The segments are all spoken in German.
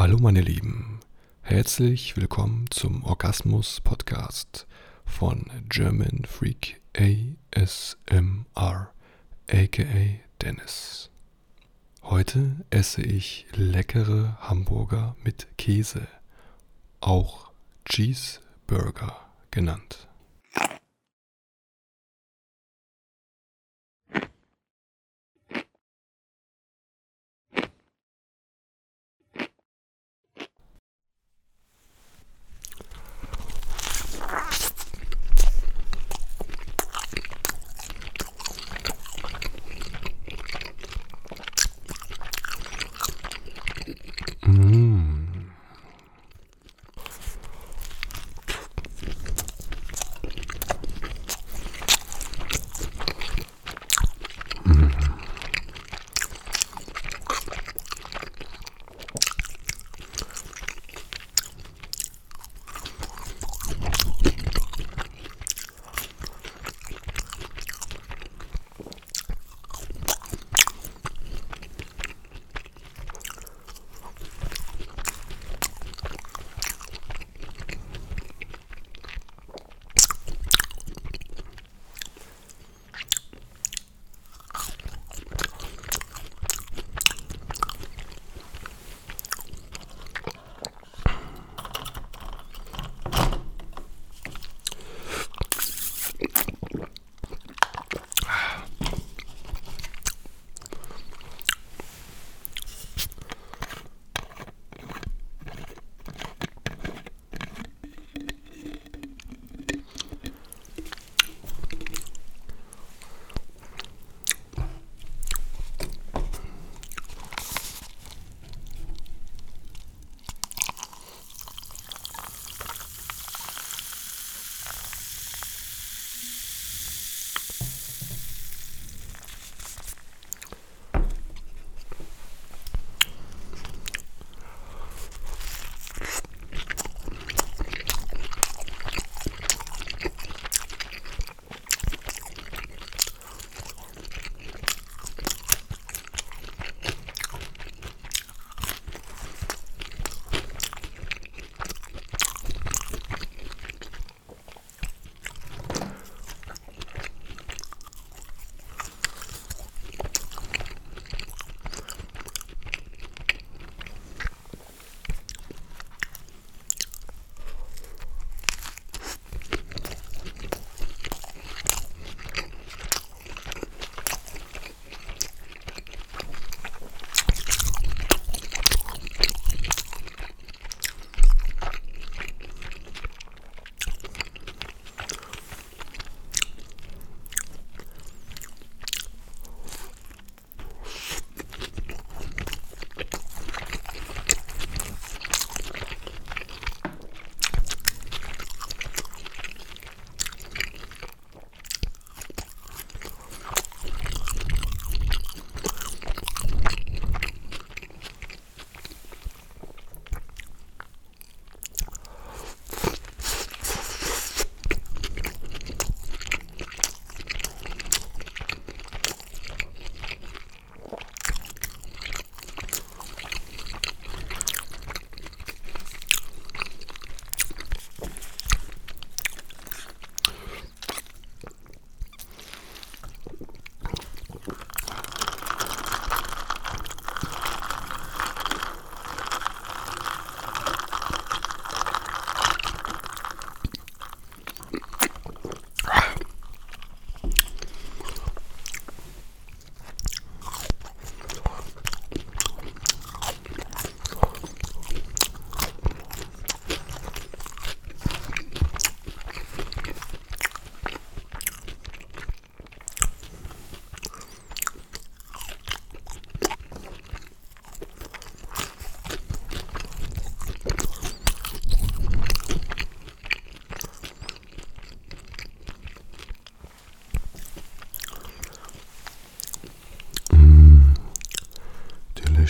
Hallo meine Lieben, herzlich willkommen zum Orgasmus Podcast von German Freak ASMR, aka Dennis. Heute esse ich leckere Hamburger mit Käse, auch Cheeseburger genannt.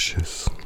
delicious.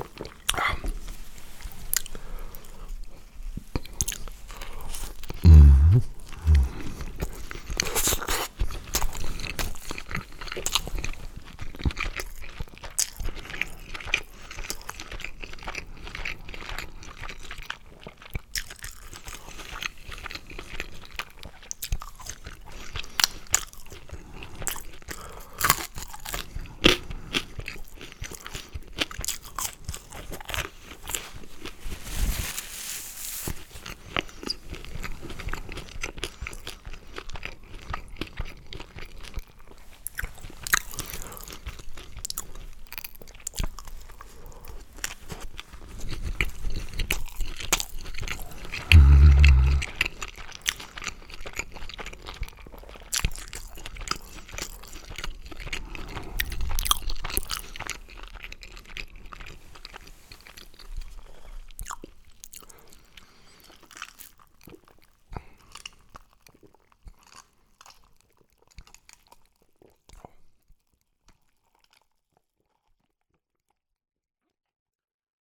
Yep.